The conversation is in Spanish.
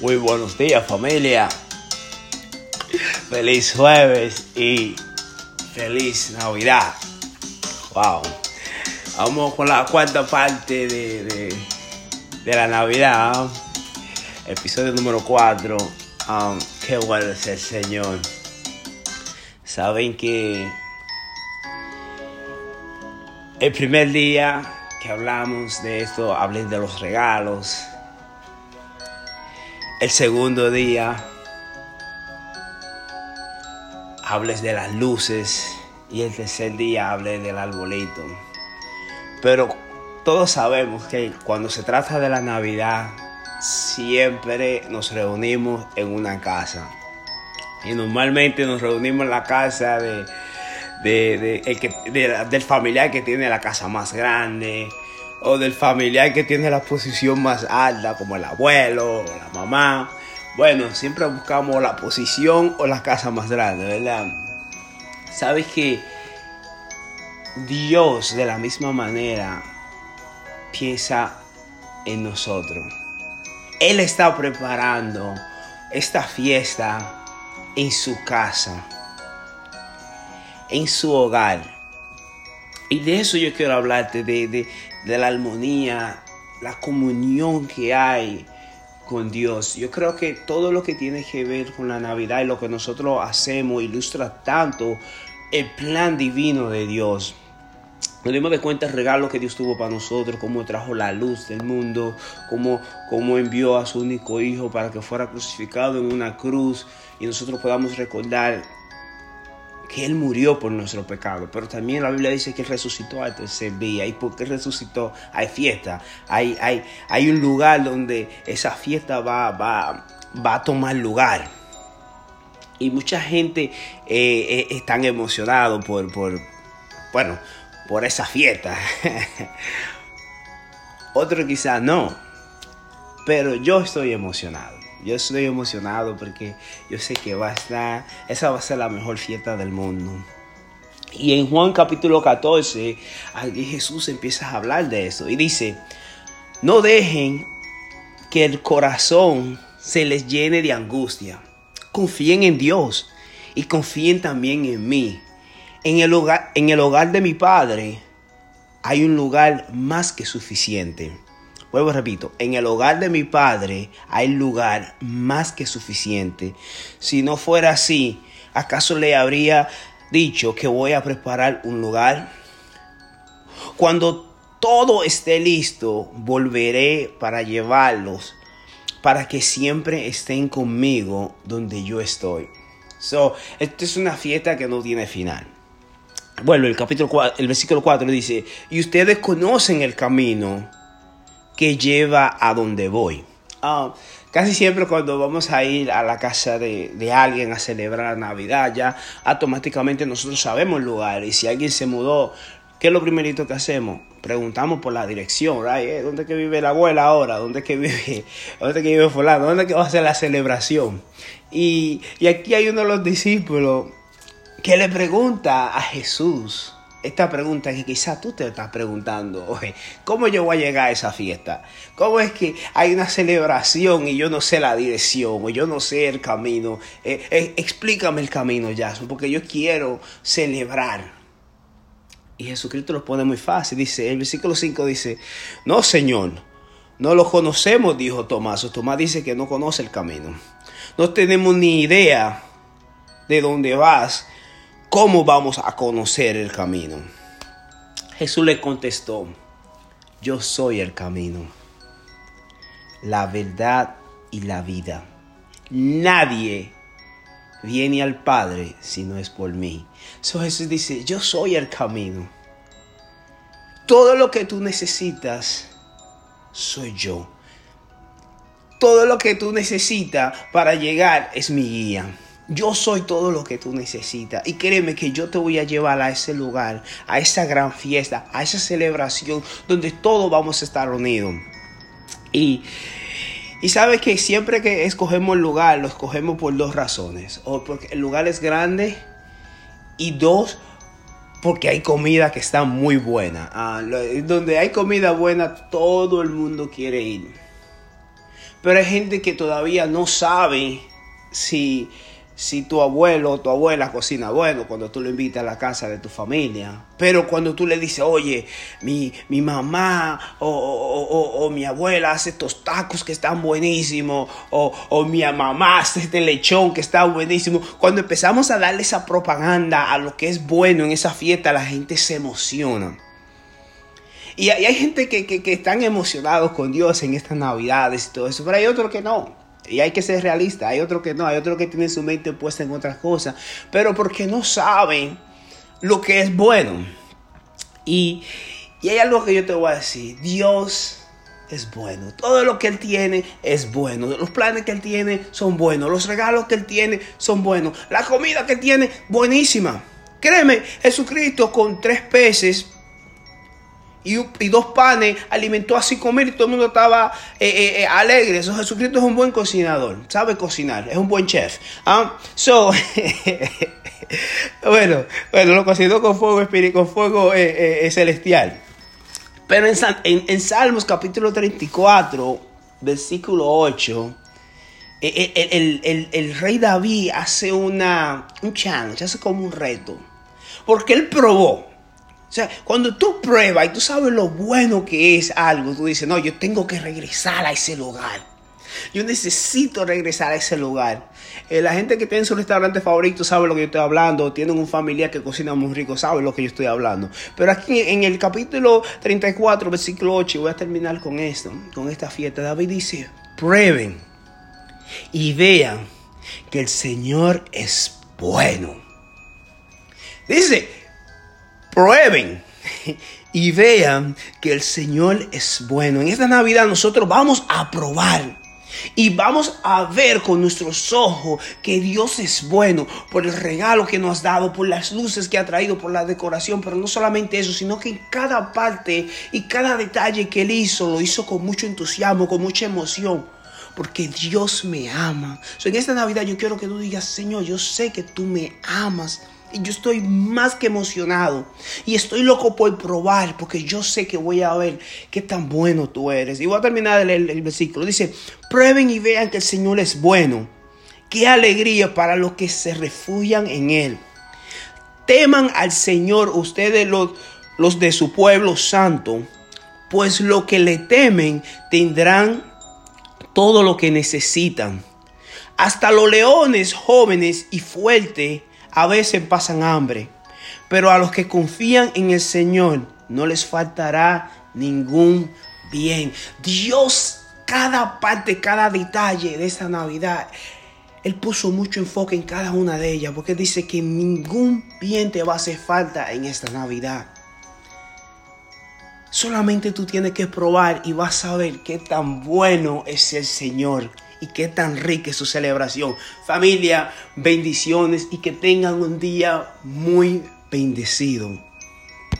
Muy buenos días familia. Feliz jueves y feliz Navidad. Wow. Vamos con la cuarta parte de, de, la Navidad. Episodio número 4. Um, qué bueno es el Señor. Saben que el primer día que hablamos de esto, hablé de los regalos. El segundo día, hables de las luces. Y el tercer día, hablé del arbolito. Pero todos sabemos que cuando se trata de la Navidad, siempre nos reunimos en una casa. Y normalmente nos reunimos en la casa de, del familiar que tiene la casa más grande o del familiar que tiene la posición más alta, como el abuelo o la mamá. Bueno, siempre buscamos la posición o la casa más grande, ¿verdad? Sabes que Dios de la misma manera piensa en nosotros. Él está preparando esta fiesta en su casa, en su hogar. Y de eso yo quiero hablarte, de, de, de la armonía, la comunión que hay con Dios. Yo creo que todo lo que tiene que ver con la Navidad y lo que nosotros hacemos ilustra tanto el plan divino de Dios. Nos dimos de cuenta el regalo que Dios tuvo para nosotros, cómo trajo la luz del mundo, cómo, cómo envió a su único hijo para que fuera crucificado en una cruz y nosotros podamos recordar que Él murió por nuestro pecado, pero también la Biblia dice que Él resucitó al tercer día. ¿Y por qué resucitó? Hay fiesta, hay, hay, hay un lugar donde esa fiesta va, va, va a tomar lugar. Y mucha gente eh, eh, están emocionados por, por, bueno, por esa fiesta. Otro quizás no, pero yo estoy emocionado. Yo estoy emocionado porque yo sé que va a estar, esa va a ser la mejor fiesta del mundo. Y en Juan capítulo 14, aquí Jesús empieza a hablar de eso y dice, no dejen que el corazón se les llene de angustia. Confíen en Dios y confíen también en mí. En el hogar, en el hogar de mi Padre hay un lugar más que suficiente. Vuelvo repito, en el hogar de mi padre hay lugar más que suficiente. Si no fuera así, ¿acaso le habría dicho que voy a preparar un lugar? Cuando todo esté listo, volveré para llevarlos, para que siempre estén conmigo donde yo estoy. So, esto es una fiesta que no tiene final. Bueno, el capítulo 4, el versículo 4 dice, y ustedes conocen el camino que lleva a donde voy. Uh, casi siempre cuando vamos a ir a la casa de, alguien a celebrar Navidad, ya automáticamente nosotros sabemos el lugar. Y si alguien se mudó, ¿qué es lo primerito que hacemos? Preguntamos por la dirección, right? ¿Eh? ¿Dónde vive la abuela ahora? ¿Dónde que vive? ¿Dónde que vive fulano? ¿Dónde que va a ser la celebración? Y, y aquí hay uno de los discípulos que le pregunta a Jesús esta pregunta que quizás tú te estás preguntando, oye, ¿cómo yo voy a llegar a esa fiesta? ¿Cómo es que hay una celebración y yo no sé la dirección o yo no sé el camino? Eh, eh, explícame el camino, Jason, porque yo quiero celebrar. Y Jesucristo lo pone muy fácil. Dice, el versículo 5 dice, no, Señor, no lo conocemos, dijo Tomás. Tomás dice que no conoce el camino. No tenemos ni idea de dónde vas ¿cómo vamos a conocer el camino? Jesús le contestó, yo soy el camino, la verdad y la vida. Nadie viene al Padre si no es por mí. So Jesús dice, yo soy el camino. Todo lo que tú necesitas, soy yo. Todo lo que tú necesitas para llegar es mi guía. Yo soy todo lo que tú necesitas. Y créeme que yo te voy a llevar a ese lugar, a esa gran fiesta, a esa celebración donde todos vamos a estar unidos. Y, y sabes que siempre que escogemos el lugar, lo escogemos por dos razones. O porque el lugar es grande y dos, porque hay comida que está muy buena. Ah, donde hay comida buena, todo el mundo quiere ir. Pero hay gente que todavía no sabe si si tu abuelo o tu abuela cocina bueno cuando tú lo invitas a la casa de tu familia. Pero cuando tú le dices, oye, mi, mi mamá o, mi abuela hace estos tacos que están buenísimos, o, o mi mamá hace este lechón que está buenísimo. Cuando empezamos a darle esa propaganda a lo que es bueno en esa fiesta, la gente se emociona. Y hay, gente que, que, que están emocionados con Dios en estas navidades y todo eso, pero hay otros que no. Y hay que ser realista. Hay otro que no, hay otro que tiene su mente puesta en otras cosas. Pero porque no saben lo que es bueno. Y, y hay algo que yo te voy a decir. Dios es bueno. Todo lo que Él tiene es bueno. Los planes que Él tiene son buenos. Los regalos que Él tiene son buenos. La comida que Él tiene, buenísima. Créeme, Jesucristo con tres peces y, dos panes, alimentó a cinco mil y todo el mundo estaba eh, eh, eh, alegre. Eso, Jesucristo es un buen cocinador, sabe cocinar, es un buen chef. ¿ah? So, bueno, bueno, lo cocinó con fuego, con fuego celestial. Pero en, en, Salmos capítulo 34, versículo 8, el, el, el, rey David hace una, un challenge, hace como un reto. Porque él probó. O sea, cuando tú pruebas y tú sabes lo bueno que es algo, tú dices, no, yo tengo que regresar a ese lugar. Yo necesito regresar a ese lugar. Eh, la gente que tiene su restaurante favorito sabe lo que yo estoy hablando. Tienen un familiar que cocina muy rico, sabe lo que yo estoy hablando. Pero aquí en el capítulo 34, versículo 8, voy a terminar con esto, con esta fiesta. David dice, prueben y vean que el Señor es bueno. Dice, prueben y vean que el Señor es bueno. En esta Navidad nosotros vamos a probar. Y vamos a ver con nuestros ojos que Dios es bueno por el regalo que nos ha dado, por las luces que ha traído, por la decoración, pero no solamente eso, sino que en cada parte y cada detalle que Él hizo, lo hizo con mucho entusiasmo, con mucha emoción, porque Dios me ama. en esta Navidad yo quiero que tú digas, Señor, yo sé que tú me amas y yo estoy más que emocionado. Y estoy loco por probar, porque yo sé que voy a ver qué tan bueno tú eres. Y voy a terminar el versículo. Dice, prueben y vean que el Señor es bueno. Qué alegría para los que se refugian en Él. Teman al Señor ustedes los, los de su pueblo santo, pues lo que le temen tendrán todo lo que necesitan. Hasta los leones jóvenes y fuertes a veces pasan hambre, pero a los que confían en el Señor no les faltará ningún bien. Dios, cada parte, cada detalle de esta Navidad, Él puso mucho enfoque en cada una de ellas, porque dice que ningún bien te va a hacer falta en esta Navidad. Solamente tú tienes que probar y vas a ver qué tan bueno es el Señor y qué tan rica es su celebración. Familia, bendiciones y que tengan un día muy bendecido.